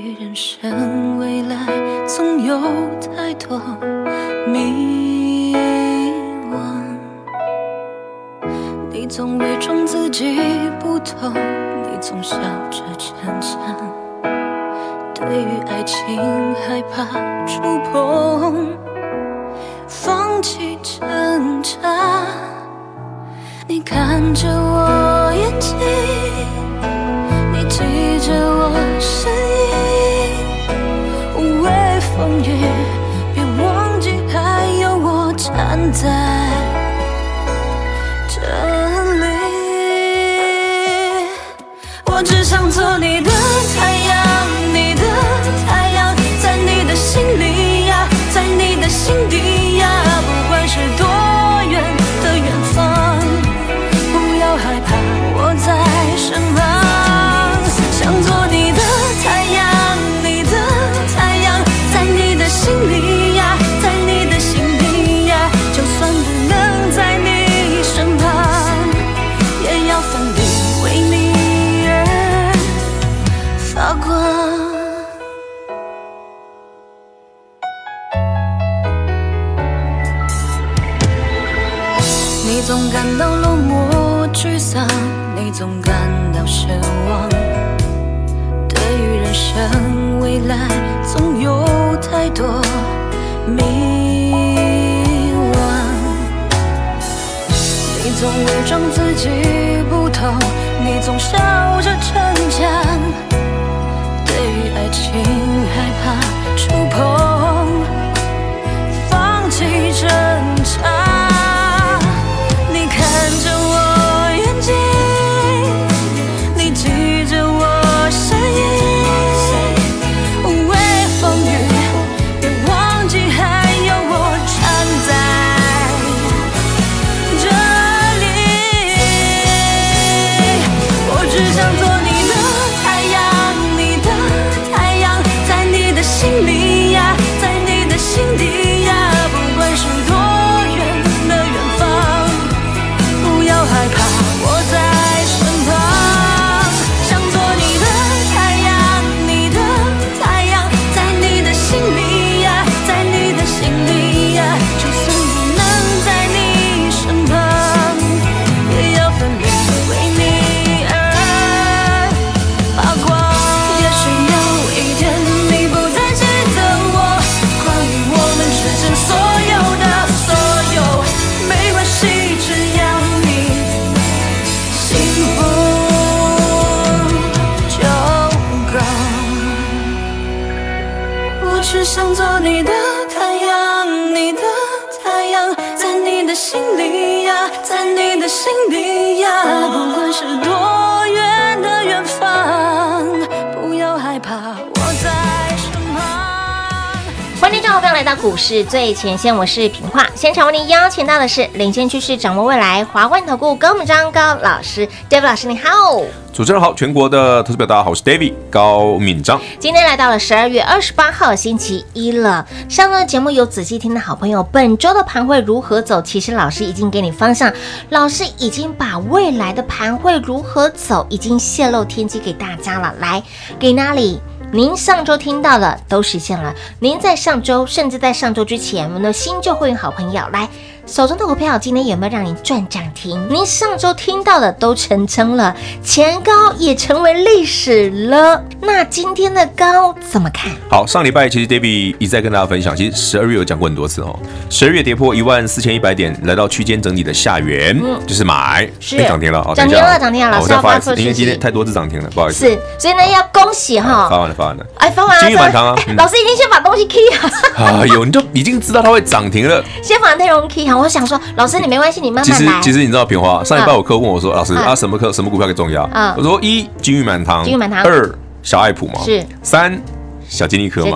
对人生未来，总有太多迷惘。你总伪装自己不懂，你总笑着逞强。对于爱情，害怕触碰，放弃挣扎。你看着我想做你的太阳你的太阳在你的心里呀在你的心底呀不管是多远的远方。来到股市最前线，我是平化。现场为您邀请到的是领先趋势、掌握未来华冠投顾高敏章高老师，David 老师，你好。主持人好，全国的投资表大家好，我是 David 高敏章。今天来到了十二月二十八号星期一了。上个节目有仔细听的好朋友，本周的盘会如何走？其实老师已经给你方向，老师已经把未来的盘会如何走，已经泄露天机给大家了。来，给哪里？您上周听到的都实现了。您在上周，甚至在上周之前，我们的心就会员好朋友来手中的股票今天有没有让你赚涨停？您上周听到的都成真了，前高也成为历史了。那今天的高怎么看？好，上礼拜其实 David 一再跟大家分享，其实十二月有讲过很多次哦。十二月跌破一万四千一百点，来到区间整理的下缘，嗯、就是买，是涨停了，涨停了，涨停了，老师要发出，因为今天太多次涨停了，不好意思。是，所以呢要恭喜哈，发完了，发完了，哎，发完了，金玉满堂啊，老师已经先把东西 key 好。哎呦，你就已经知道它会涨停了，先把内容 key 好。我想说，老师你没关系，你慢慢来。其实其实你知道平花，上礼拜我客户问我说，老师啊，什么课什么股票更重要？我说一金玉满堂，金玉满堂，二小爱普嘛，是三。小金利科嘛，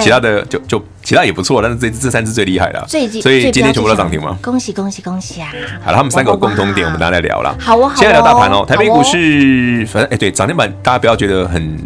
其他的就就其他也不错，但是这这三只最厉害了，所以今天全部都涨停嘛。恭喜恭喜恭喜啊！好了，他们三个有共同点，我们大家来聊了。好哦，现在聊大盘哦，台北股市反正哎对，涨停板大家不要觉得很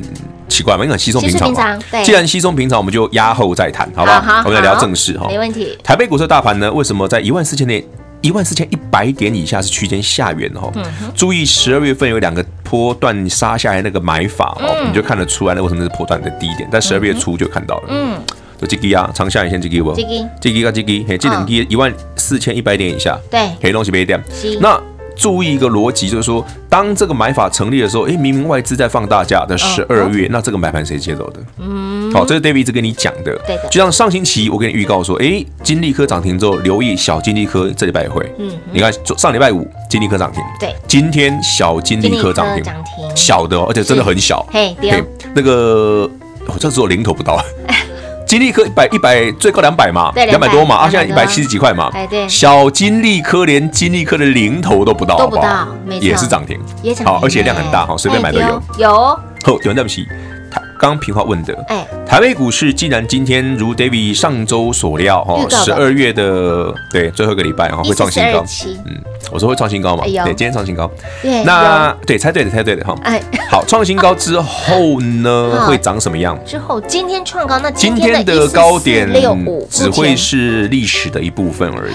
奇怪嘛，因为很稀松平常嘛。既然稀松平常，我们就压后再谈，好不好？我们来聊正事哈。没问题。台北股市大盘呢，为什么在一万四千点？一万四千一百点以下是区间下缘哦，注意十二月份有两个波段杀下来那个买法哦，你就看得出来那为什么是波段的低点，在十二月初就看到了。嗯，就这个啊，长下影线这个不？这个这个啊这个，嘿，这两个一万四千一百点以下，对，黑东西没点。那注意一个逻辑，就是说，当这个买法成立的时候，哎，明明外资在放大假的十二月，那这个买盘谁接走的？嗯。好，这是 David 一直跟你讲的。对的。就像上星期我跟你预告说，哎，金利科涨停之后，留意小金利科这礼拜也会。嗯。你看，上礼拜五金利科涨停。对。今天小金利科涨停。涨停。小的哦，而且真的很小。嘿，对。那个，我这只有零头不到。金利科一百一百最高两百嘛，两百多嘛，啊，现在一百七十几块嘛。哎，对。小金利科连金利科的零头都不到，都不到，也是涨停。也涨停。好，而且量很大哈，随便买都有。有。好，有人对不起。刚刚平华问的，哎，台北股市既然今天如 David 上周所料，哈，十二月的对最后一个礼拜哈会创新高，嗯，我说会创新高嘛，对，今天创新高，那对猜对的猜对的哈，哎，好，创新高之后呢 会长什么样？之后今天创高，那今天的高点只会是历史的一部分而已。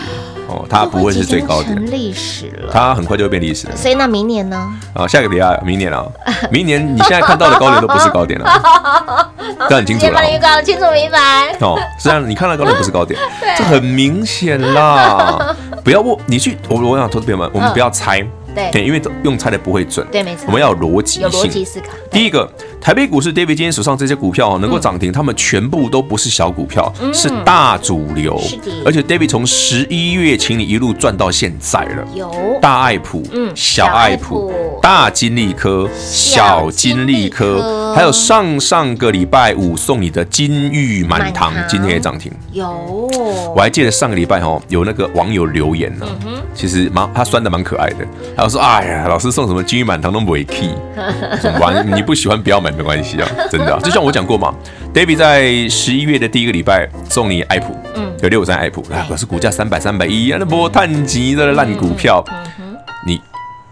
哦，它不会是最高点，历史了，它很快就会变历史了。所以那明年呢？啊，下个礼拜，明年啊，明年你现在看到的高点都不是高点了，这很清楚了。把预告清楚明白。哦，虽然你看到高点不是高点，这很明显啦。不要问，你去，我我想投资朋友们，我们不要猜。对，因为用猜的不会准。对，没错。我们要有逻辑性，有逻辑思考。第一个，台北股市，David 今天手上这些股票能够涨停，他们全部都不是小股票，是大主流。而且 David 从十一月请你一路赚到现在了。有。大爱普，嗯，小爱普，大金利科，小金利科，还有上上个礼拜五送你的金玉满堂，今天也涨停。有。我还记得上个礼拜哦，有那个网友留言呢，其实蛮他酸的蛮可爱的。他说：“哎呀，老师送什么金玉满堂都没 key，玩？你不喜欢不要买没关系啊，真的啊。就像我讲过嘛，David 在十一月的第一个礼拜送你爱普，嗯，有六五三爱普，哎，可是股价三百三百一，那波碳级的烂股票，你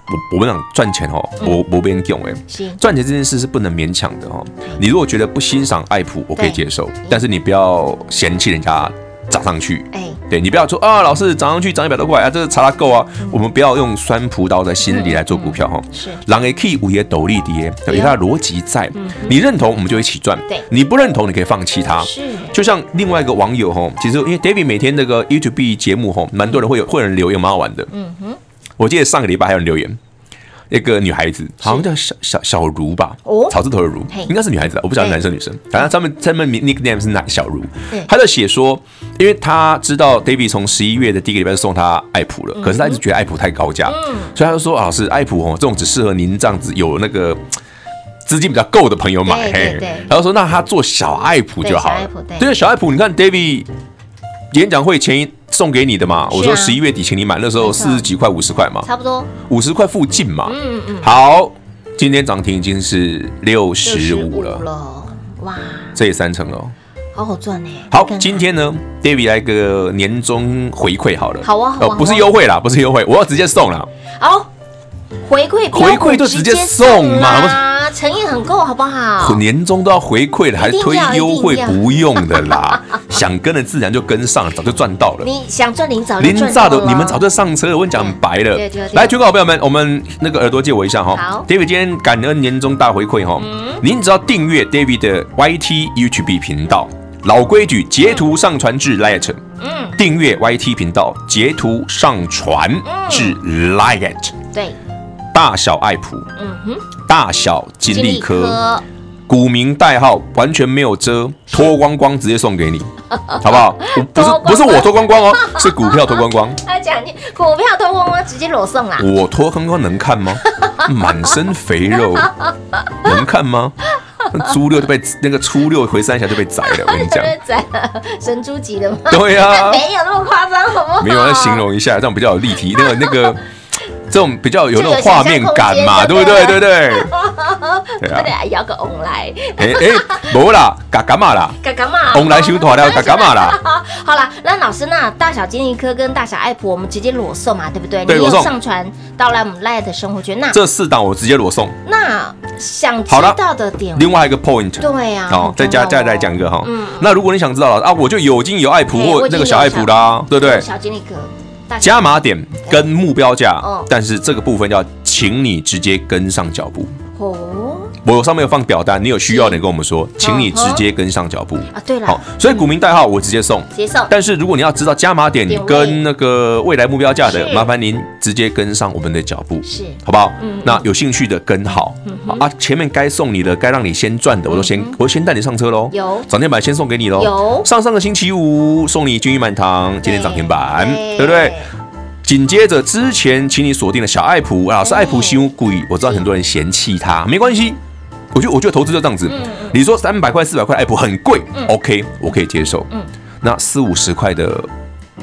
我我们讲赚钱哦，我我不用哎，赚钱这件事是不能勉强的哦。你如果觉得不欣赏爱普，我可以接受，但是你不要嫌弃人家。”涨上去，哎，对你不要说啊，老师涨上去涨一百多块啊，这是查拉够啊。我们不要用酸葡萄的心理来做股票哈。是，狼 A K 五爷斗笠跌，有它的逻辑在。你认同，我们就一起赚。对，你不认同，你可以放弃它。是，就像另外一个网友哈，其实因为 David 每天那个 YouTube 节目哈，蛮多人会有会有人留言，蛮好玩的。嗯哼，我记得上个礼拜还有人留言。一个女孩子，好像叫小小小茹吧，哦草字头的茹，应该是女孩子，我不晓得男生女生。反正他们他们 nickname 是男小茹。他在写说，因为他知道 David 从十一月的第一个礼拜就送他爱普了，可是他一直觉得爱普太高价，所以他就说：“老师，爱普哦，这种只适合您这样子有那个资金比较够的朋友买。”然后说：“那他做小爱普就好了。”对，小爱普，你看 David 演讲会前一。送给你的嘛，我说十一月底请你买，那时候四十几块、五十块嘛，差不多。五十块附近嘛。嗯嗯。好，今天涨停已经是六十五了，哇，这也三成哦，好好赚呢。好，今天呢，David 来个年终回馈好了，好啊，好啊，不是优惠啦，不是优惠，我要直接送了。好，回馈回馈就直接送嘛。诚意很够，好不好？年终都要回馈了，还推优惠？不用的啦，想跟的自然就跟上，早就赚到了。你想赚零早零炸的，你们早就上车了。我跟你讲白了，来，全国好朋友们，我们那个耳朵借我一下哈。好，David 今天感恩年终大回馈哈。您只要订阅 David 的 YT YouTube 频道，老规矩，截图上传至 Light，嗯，订阅 YT 频道，截图上传至 Light，对，大小爱普，嗯哼，大小金利科，股民代号完全没有遮，脱光光直接送给你，好不好？不是不是我脱光光哦，是股票脱光光。他讲你股票脱光光直接裸送啊，我脱光光能看吗？满身肥肉能看吗？猪六就被那个初六回三峡就被宰了，我跟你讲，宰了神猪级的吗？对呀、啊，没有那么夸张，好不好？没有，那形容一下，这样比较有立体，那个那个。这种比较有那种画面感嘛，对不对？对对对。对啊，摇个翁来。哎哎，没啦，嘎嘎嘛啦，嘎嘎嘛，翁来修团了，嘎嘎嘛啦。好啦，那老师，那大小金利科跟大小爱普，我们直接裸送嘛，对不对？对，裸送。上传到来我们 Light 生活圈，那这四档我直接裸送。那想知道的点，另外一个 point，对呀，好，再加再再讲一个哈。嗯。那如果你想知道了啊，我就有金有爱普或那个小爱普啦，对不对？小金利科。加码点跟目标价，但是这个部分要请你直接跟上脚步。哦，我上面有放表单，你有需要的跟我们说，请你直接跟上脚步。啊。对了，好，所以股民代号我直接送，直接送。但是如果你要知道加码点跟那个未来目标价的，麻烦您直接跟上我们的脚步，是，好不好？嗯，那有兴趣的跟好。啊，前面该送你的，该让你先赚的，我都先，我先带你上车喽。有。涨停板先送给你喽。有。上上个星期五送你金玉满堂，今天涨停板，对。不对？紧接着之前，请你锁定的小爱普，啊，是爱普修贵，我知道很多人嫌弃它，没关系，我觉得我觉得投资就这样子。你说三百块、四百块爱普很贵，OK，我可以接受。那四五十块的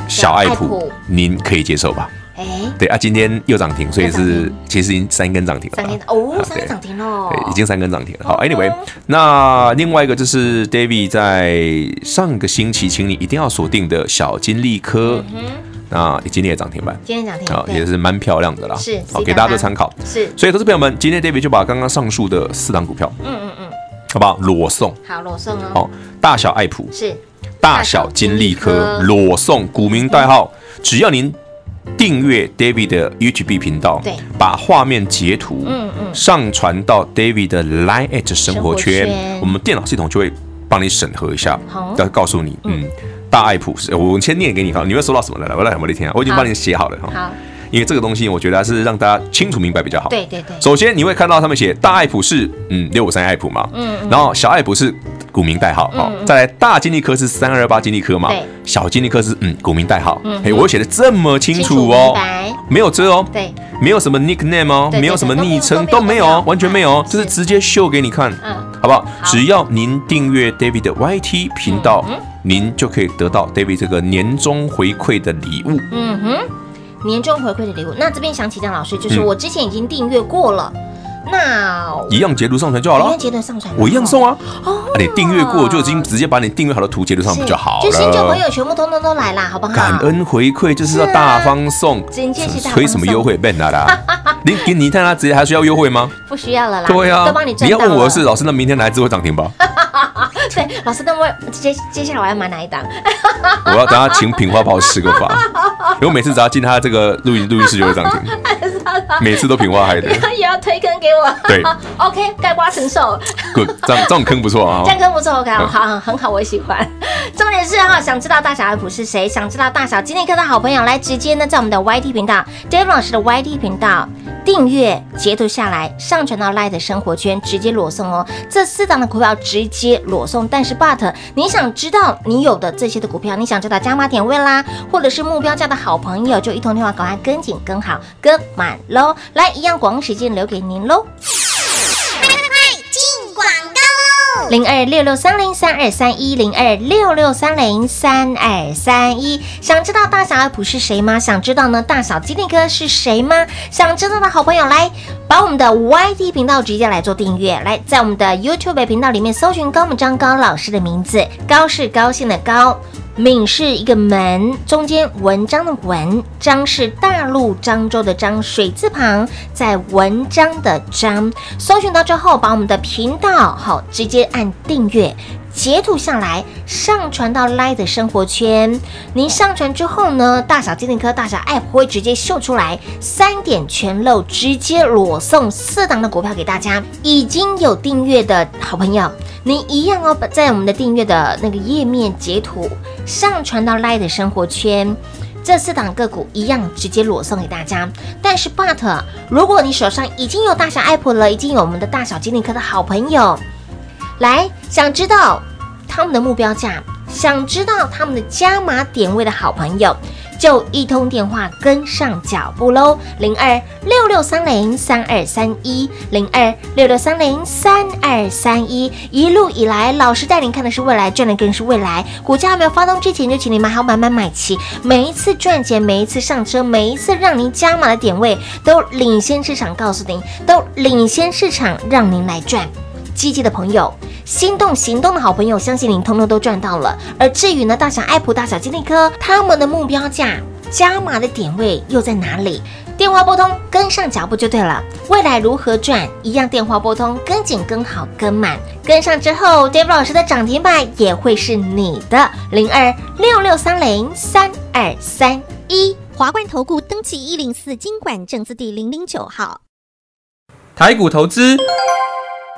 小爱普，您可以接受吧？哎，对啊，今天又涨停，所以是其实已经三根涨停了。三根哦，三根涨停了，对，已经三根涨停了。好，Anyway，那另外一个就是 David 在上个星期，请你一定要锁定的小金利科。那今天也涨停板，今天涨停，好，也是蛮漂亮的啦。是，好，给大家做参考。是，所以投资朋友们，今天 David 就把刚刚上述的四档股票，嗯嗯嗯，好不好？裸送，好，裸送哦。好，大小爱普是，大小金利科裸送，股民代号，只要您订阅 David 的 YouTube 频道，对，把画面截图，嗯嗯，上传到 David 的 Line@ 生活圈，我们电脑系统就会帮你审核一下，好，要告诉你，嗯。大爱普是，我先念给你哈，你会收到什么来？我来，我的天啊，我已经帮你写好了哈。好，因为这个东西我觉得还是让大家清楚明白比较好。对对对。首先你会看到他们写大爱普是嗯六五三爱普嘛，嗯，然后小爱普是股民代号，好，再来大金利科是三二八金利科嘛，对，小金利科是嗯股民代号，哎，我写的这么清楚哦，没有遮哦，对，没有什么 nickname 哦，没有什么昵称都没有哦，完全没有，就是直接秀给你看，嗯，好不好？只要您订阅 David 的 YT 频道。您就可以得到 David 这个年终回馈的礼物。嗯哼，年终回馈的礼物。那这边想请教老师，就是我之前已经订阅过了，那一样截图上传就好了。一样截图上传，我一样送啊。哦，你订阅过就已经直接把你订阅好的图截图上不就好了？就新旧朋友全部通通都来啦，好不好？感恩回馈就是要大方送，推什么优惠？变哪啦？你给你看他直接还需要优惠吗？不需要了啦。对啊，都帮你。你要问我的是老师，那明天哪一支会涨停吧？对，老师，那么接接下来我要买哪一档？我要等下请品花帮我施个法，因为我每次只要进他这个录音录音室就会涨停，每次都平花海的。也要推坑给我。对，OK，盖瓜承受。Good，这样这种坑不错啊。这样坑不错，OK，好，很好，我喜欢。重点是哈，想知道大小爱普是谁？想知道大小金利科的好朋友，来直接呢在我们的 YT 频道，David 老师的 YT 频道订阅截图下来，上传到 Light 的生活圈，直接裸送哦。这四档的股票直接裸送。但是，but 你想知道你有的这些的股票，你想知道加码点位啦，或者是目标价的好朋友，就一通电话赶快跟紧跟好跟满喽！来，一样广告时间留给您喽。零二六六三零三二三一零二六六三零三二三一，想知道大小爱普是谁吗？想知道呢大小金利科是谁吗？想知道的好朋友来把我们的 YT 频道直接来做订阅，来在我们的 YouTube 频道里面搜寻高木张高老师的名字，高是高兴的高。闽是一个门，中间文章的文，漳是大陆漳州的漳，水字旁在文章的章。搜寻到之后，把我们的频道好直接按订阅。截图下来，上传到 LINE 的生活圈。您上传之后呢，大小精灵科、大小 App 会直接秀出来，三点全漏，直接裸送四档的股票给大家。已经有订阅的好朋友，您一样哦，在我们的订阅的那个页面截图上传到 LINE 的生活圈。这四档个股一样直接裸送给大家，但是 but 如果你手上已经有大小 App 了，已经有我们的大小精灵科的好朋友，来想知道他们的目标价，想知道他们的加码点位的好朋友。就一通电话跟上脚步喽，零二六六三零三二三一，零二六六三零三二三一。一路以来，老师带您看的是未来，赚的更是未来。股价还没有发动之前，就请你买好买买买齐。每一次赚钱，每一次上车，每一次让您加码的点位，都领先市场，告诉您，都领先市场，让您来赚。积极的朋友。心动行动的好朋友，相信您通通都赚到了。而至于呢，大小爱普、大小金立科，他们的目标价加码的点位又在哪里？电话拨通，跟上脚步就对了。未来如何赚？一样电话拨通，跟紧、跟好、跟满，跟上之后，David 老师的涨停板也会是你的。零二六六三零三二三一，华冠投顾登记一零四经管证字第零零九号，台股投资，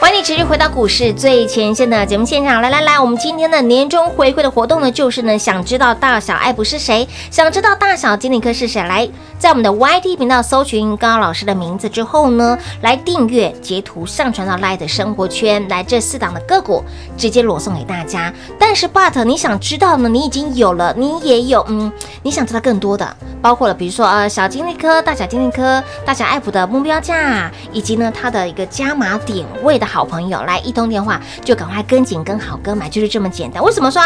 欢迎持续回到股市最前线的节目现场，来来来，我们今天的年终回馈的活动呢，就是呢，想知道大小爱普是谁，想知道大小金理科是谁，来在我们的 YT 频道搜寻高老师的名字之后呢，来订阅截图上传到 LINE 的生活圈，来这四档的个股直接裸送给大家。但是 But 你想知道呢，你已经有了，你也有，嗯，你想知道更多的，包括了比如说呃小金立科、大小金立科、大小爱普的目标价，以及呢它的一个加码点位的。好朋友来一通电话就赶快跟紧跟好跟买，就是这么简单。为什么说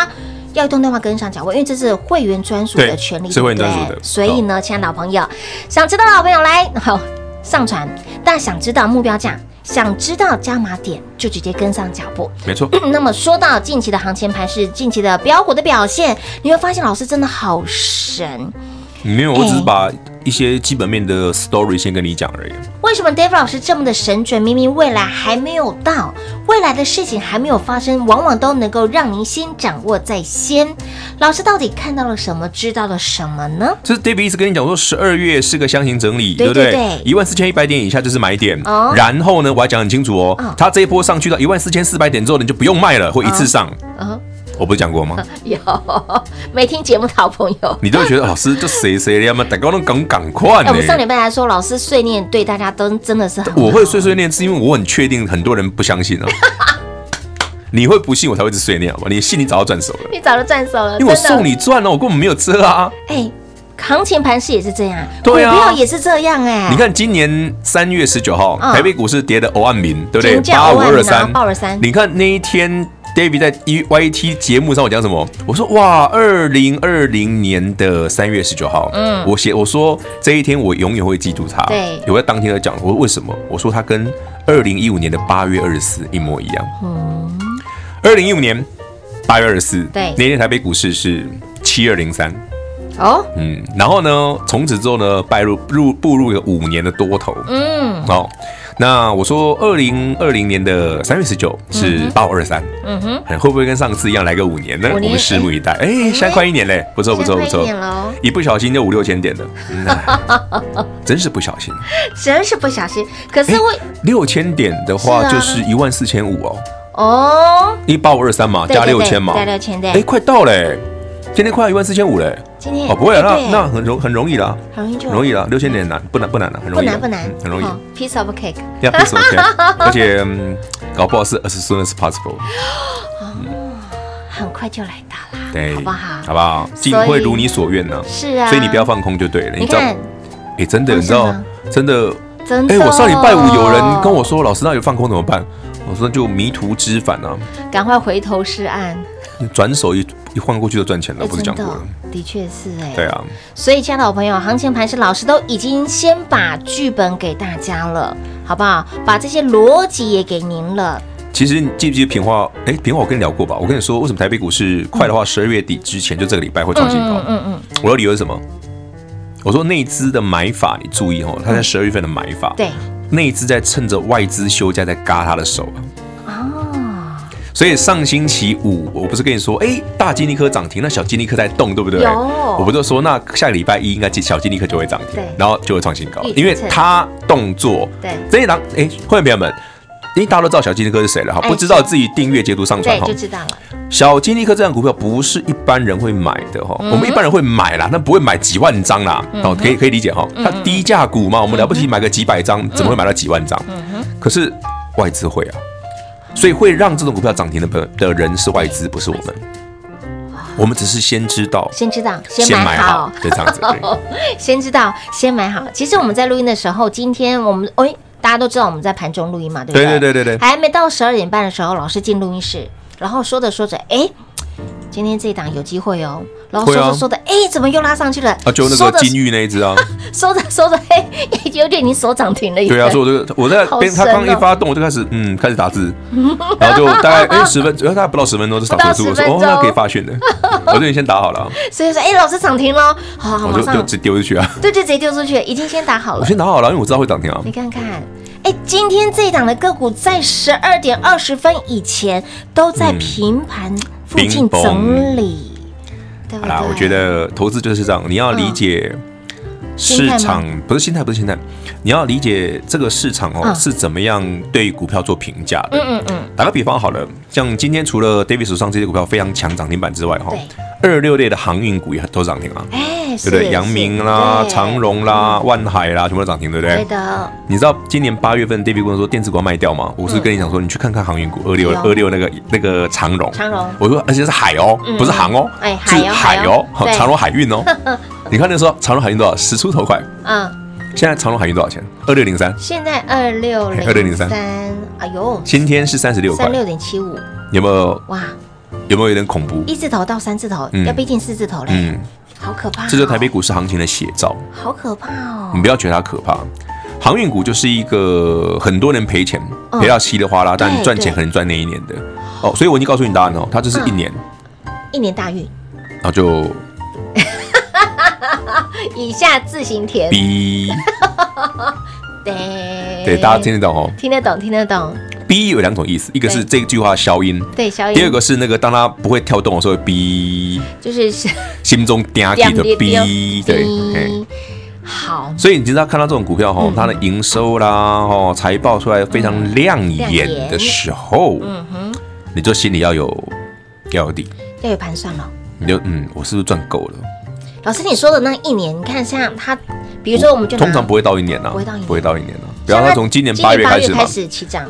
要一通电话跟上脚步？因为这是会员专属的权利，是会员专属的。所以呢，亲爱的老朋友，想知道的老朋友来好上传，但想知道目标价，想知道加码点，就直接跟上脚步。没错。那么说到近期的行情盘是，近期的标股的表现，你会发现老师真的好神。没有，我只是把一些基本面的 story 先跟你讲而已。为什么 David 老师这么的神准？明明未来还没有到，未来的事情还没有发生，往往都能够让您先掌握在先。老师到底看到了什么？知道了什么呢？这是 David 一直跟你讲说，十二月是个箱型整理，对，不对？一万四千一百点以下就是买点。哦。然后呢，我还讲很清楚哦，哦它这一波上去到一万四千四百点之后，你就不用卖了，会一次上。嗯、我不是讲过吗？有没听节目的好朋友，你都会觉得老师就谁谁的嘛，大家都赶赶快。我们上礼拜来说，老师碎念对大家都真的是很。我会碎碎念，是因为我很确定很多人不相信哦。你会不信我才会一直碎念，好吧？你信你早就赚手了，你早就赚手了，因为我送你赚了，我根本没有遮啊。哎，行情盘势也是这样，对啊，股票也是这样哎。你看今年三月十九号，台北股市跌的欧万名，对不对？八五二三，八五二三。你看那一天。David 在 YT 节目上我讲什么？我说哇，二零二零年的三月十九号，嗯，我写我说这一天我永远会记住它。对，我在当天在讲，我说为什么？我说它跟二零一五年的八月二十四一模一样。嗯，二零一五年八月二十四，对，那天台北股市是七二零三。哦，嗯，然后呢，从此之后呢，拜入入步入一个五年的多头。嗯，好。那我说，二零二零年的三月十九是八五二三，嗯哼，会不会跟上次一样来个五年呢？我们拭目以待。哎，现在快一年嘞，不错不错不错，一不小心就五六千点了，真是不小心，真是不小心。可是我六千点的话就是一万四千五哦，哦，一八五二三嘛，加六千嘛，加六千，对，哎，快到嘞，今天快要一万四千五嘞。今天哦，不会啊，那那很容很容易啦，很容易就容易了，六千点难不难不难的，很容易的，不难不难嗯，很容易。哦 piece of cake。呀，不是 OK，而且嗯搞不好是 as soon as possible，很快就来到啦，对，好不好？好不好？尽会如你所愿呢。是啊，所以你不要放空就对了。你知道？真的，你知道，真的，真的，哎，我上礼拜五有人跟我说，老师那有放空怎么办？我说就迷途知返啊，赶快回头是岸，转手一一换过去就赚钱了，哎不是讲过了？的确是哎，对啊，所以，亲爱的好朋友，行情盘是老师都已经先把剧本给大家了，好不好？把这些逻辑也给您了。其实你记不记得平话？哎，平话我跟你聊过吧？我跟你说，为什么台北股市快的话，十二月底之前就这个礼拜会创新高？嗯嗯，我的理由是什么？我说内资的买法，你注意哦，他在十二月份的买法，对，内资在趁着外资休假在嘎他的手啊。哦，所以上星期五，我不是跟你说，哎，大金利科涨停，那小金利科在动，对不对？有。我不就说，那下个礼拜一应该小金利科就会涨停对，然后就会创新高因为它动作，对。这一档，哎，会员朋友们，因为大家都知道小金利科是谁了哈，哎不知道自己订阅截图上传对，哈就。知道了。小金利科这档股票不是一般人会买的哈，我们一般人会买啦，那不会买几万张啦，哦，可以可以理解哈，它低价股嘛，我们了不起买个几百张，怎么会买到几万张？可是外资会啊，所以会让这种股票涨停的朋的人是外资，不是我们，我们只是先知道，先知道，先先买好就这样子。先知道，先买好。其实我们在录音的时候，今天我们哎，大家都知道我们在盘中录音嘛，对不对对？对对对对，还没到十二点半的时候，老师进录音室，然后说着说着，哎，今天这一档有机会哦。然后说着说着，哎，怎么又拉上去了？啊，就那个金玉那一只啊，说着说着，嘿，有点你手涨停了耶。对啊，所以我就我在好边他刚一发动，我就开始嗯开始打字，然后就大概哎十分，大概不到十分钟就打结束，我说不到10分钟。哦那可以发讯的，我就已经先打好了啊，所以说，哎，老师涨停了，好好，我就就直接丢出去啊，对，就直接丢出去，已经先打好了。我。先打好了，因为我知道会涨停啊。你。看看，哎，今天这一档的个股在十二点二十分以前都在嗯。平盘附近整理，对不对？好啦，我觉得投资就是这样，你要理解市场，不是心态，不是心态，你要理解这个市场哦嗯。是怎么样对股票做评价的。嗯嗯嗯，打个比方好了，像今天除了 David 手上这些股票非常强涨停板之外，哈对，二六类的航运股也都涨停啊，哎，对不对？阳明啦、长荣啦、万海啦，全部都涨停，对不对？对？的，你知道今年八月份 David 跟我说电子股要卖掉吗？我是跟你讲说，你去看看航运股二六二六那个那个长荣，长荣。我说而且是海哦，不是航哦，哎是海哦长荣海运哦。你看那时候长荣海运多少？十出头块，嗯，现在长荣海运多少钱？二六零三，现在二六零二六零三。哎呦，今天是三十六块，三六点七五，有没有？哇，有没有有点恐怖？一字头到三字头，嗯。要逼近四字头嘞，嗯，好可怕哦，这就是台北股市行情的写照。好可怕哦。你，不要觉得它可怕，航运股就是一个很多人赔钱，嗯。赔到稀里哗啦，但赚钱可能赚那一年的。哦。所以我已经告诉你答案了哦，它就是一年，一年大运，然后就 以下自行填，逼，对。对，大家听得懂哦。听得懂，听得懂，逼有两种意思，一个是这句话消音，对，消音第二个是那个当它不会跳动的时候，b，就是 心中嗲起的 b，，对。好，所以你知道看到这种股票哈，它的营收啦，哦，财报出来非常亮眼的时候，嗯哼，你就心里要有要有底，要有盘算了。你就嗯，我是不是赚够了？老师，你说的那一年，你看像他，比如说我们就通常不会到一年啊，不会到一年不会到一年啊。比方说从今年八月开始嘛开，始起涨。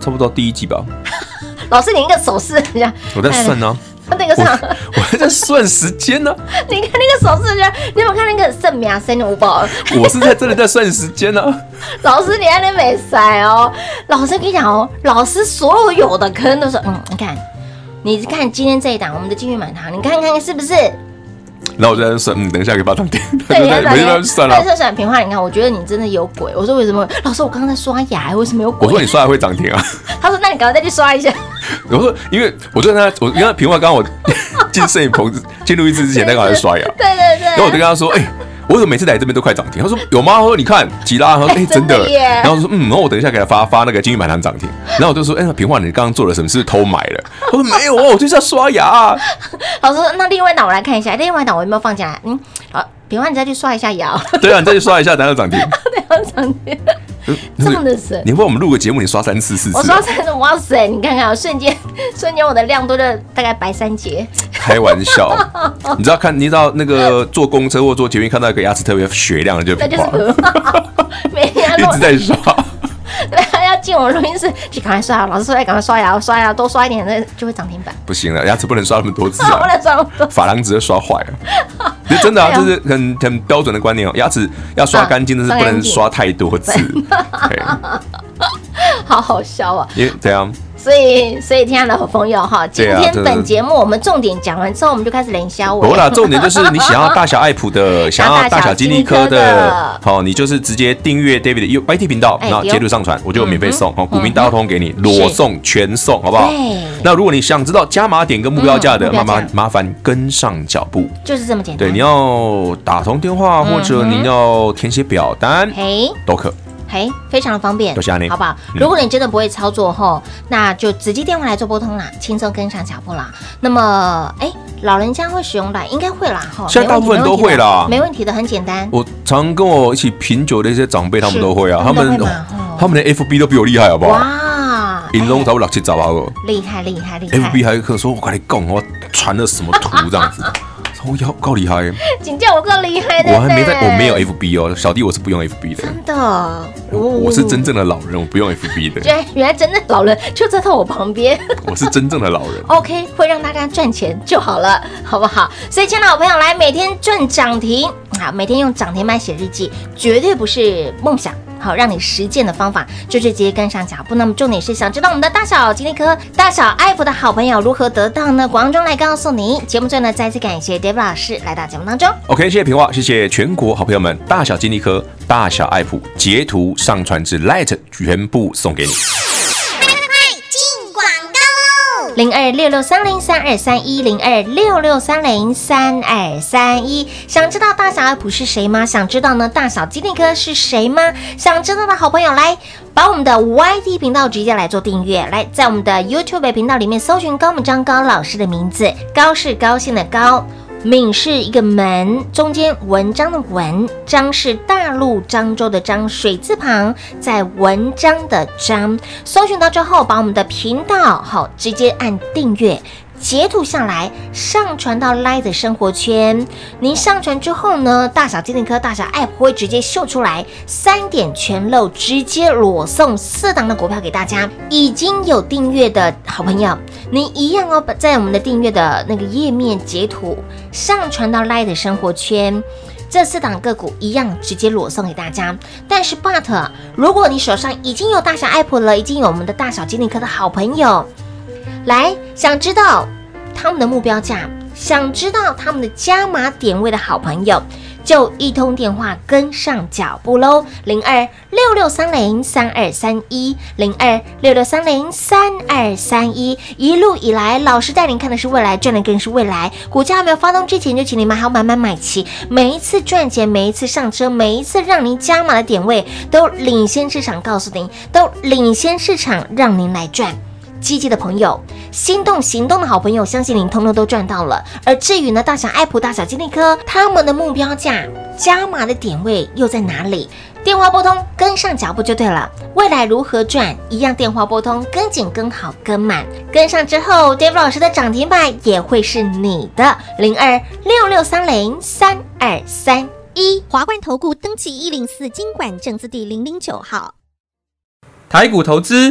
差不多第一季吧，老师，你一个手势，人家我在算呢，那个啥，我还在算时间呢，你看那个手势，人家你有没有看那个圣苗生五宝？我是在真的在算时间呢。老师，你在那没塞哦。老师跟你讲哦，老师所有有的坑都是，嗯，你看，你看今天这一档，我们的金玉满堂，你看看是不是？然后我就在那算，嗯，等一下给它涨停，对，没没办法算了。但是算平话，你看，我觉得你真的有鬼。我说为什么？老师，我刚刚在刷牙，为什么有鬼？我说你刷牙会涨停啊？他说那你赶快再去刷一下。我说因为我就跟他，我因为平话刚刚我进摄影棚进录音室之前，那个还在刷牙，对对对。然后我就跟他说，哎。我怎么每次来这边都快涨停？他说有吗？他说你看吉拉？他 说哎、欸、真的。耶然后我说嗯，然后我等一下给他发发那个金玉满堂涨停。然后我就说哎，那平话你刚刚做了什么？是不是偷买了？他说没有哦，我就是要刷牙、啊。老师说那另外一档我来看一下，另外一档我有没有放进来？嗯，好，平话你再去刷一下牙、哦。对啊，你再去刷一下，等下涨停。对，涨停。这么的神。你帮我们录个节目，你刷三次四次、啊。我刷三次，哇塞！你看看，瞬间瞬间我的量多了大概白三节。开玩笑，你知道看，你知道那个坐公车或坐捷运看到一个牙齿特别 雪亮的就不画了，每天一直在刷。进我录音室去赶快刷，老师说要赶快刷牙，刷牙多刷一点，那就会涨停板。不行了，牙齿不能刷那么多次啊，不能刷那么多，珐琅质都刷坏了。真的啊，这是很很标准的观念哦，牙齿要刷干净，但是不能刷太多次。好好笑啊！因为这样。所以，所以，亲爱的好朋友哈，今天本节目我们重点讲完之后，我们就开始连销。不啦，重点就是你想要大小爱普的，想要大小金利科的，好，你就是直接订阅 David 的 YT 频道，然后截图上传，我就免费送哦，股民大通给你，裸送全送，好不好？那如果你想知道加码点跟目标价的，麻烦麻烦跟上脚步，就是这么简单。对，你要打通电话或者你要填写表单，都可。嘿，非常的方便，好不好？嗯、如果你真的不会操作后，那就直接电话来做拨通啦，轻松跟上脚步啦。那么，哎，老人家会使用来，应该会啦，哈。现在大部分都会啦，没问题的，很简单。我常跟我一起品酒的一些长辈，他们都会啊，他们他们的 FB 都比我厉害，好不好？哇，银龙差不多六七十啊个，厉害厉害厉害。FB 还可以说，我跟你讲，我传了什么图这样子。我要够厉害，请叫我够厉害的。我还没在，我没有 FB 哦，小弟我是不用 FB 的。真的，我我是真正的老人，我不用 FB 的。对，原来真的老人就在我旁边。我是真正的老人。OK，会让大家赚钱就好了，好不好？所以，亲爱的好朋友，来每天赚涨停，啊，每天用涨停板写日记，绝对不是梦想。好，让你实践的方法就是直接跟上脚步。那么重点是想知道我们的大小金利科、大小爱普的好朋友如何得到呢？广中来告诉你。节目最后呢，再次感谢 David 老师来到节目当中。OK，谢谢平娃，谢谢全国好朋友们，大小金利科、大小爱普截图上传至 Light，全部送给你。零二六六三零三二三一零二六六三零三二三一，想知道大小阿普是谁吗？想知道呢大小金利科是谁吗？想知道的好朋友来，把我们的 YT 频道直接来做订阅，来在我们的 YouTube 频道里面搜寻高木章高老师的名字，高是高兴的高。闽是一个门，中间文章的文，章是大陆漳州的漳，水字旁在文章的章。搜寻到之后，把我们的频道好直接按订阅。截图下来，上传到 Line 的生活圈。您上传之后呢，大小精灵科、大小 App 会直接秀出来，三点全漏，直接裸送四档的股票给大家。已经有订阅的好朋友，您一样哦，在我们的订阅的那个页面截图，上传到 Line 的生活圈，这四档个股一样直接裸送给大家。但是，But 如果你手上已经有大小 App 了，已经有我们的大小精灵科的好朋友。来，想知道他们的目标价，想知道他们的加码点位的好朋友，就一通电话跟上脚步喽。零二六六三零三二三一，零二六六三零三二三一。一路以来，老师带您看的是未来，赚的更是未来。股价还没有发动之前，就请你买好买买买齐。每一次赚钱，每一次上车，每一次让您加码的点位，都领先市场，告诉您，都领先市场，让您来赚。积极的朋友，心动行动的好朋友，相信您通通都赚到了。而至于呢，大小爱普、大小金利科，他们的目标价、加码的点位又在哪里？电话拨通，跟上脚步就对了。未来如何赚，一样电话拨通，跟紧、跟好、跟满，跟上之后，David 老师的涨停板也会是你的。零二六六三零三二三一，华冠投顾登记一零四经管证字第零零九号，台股投资。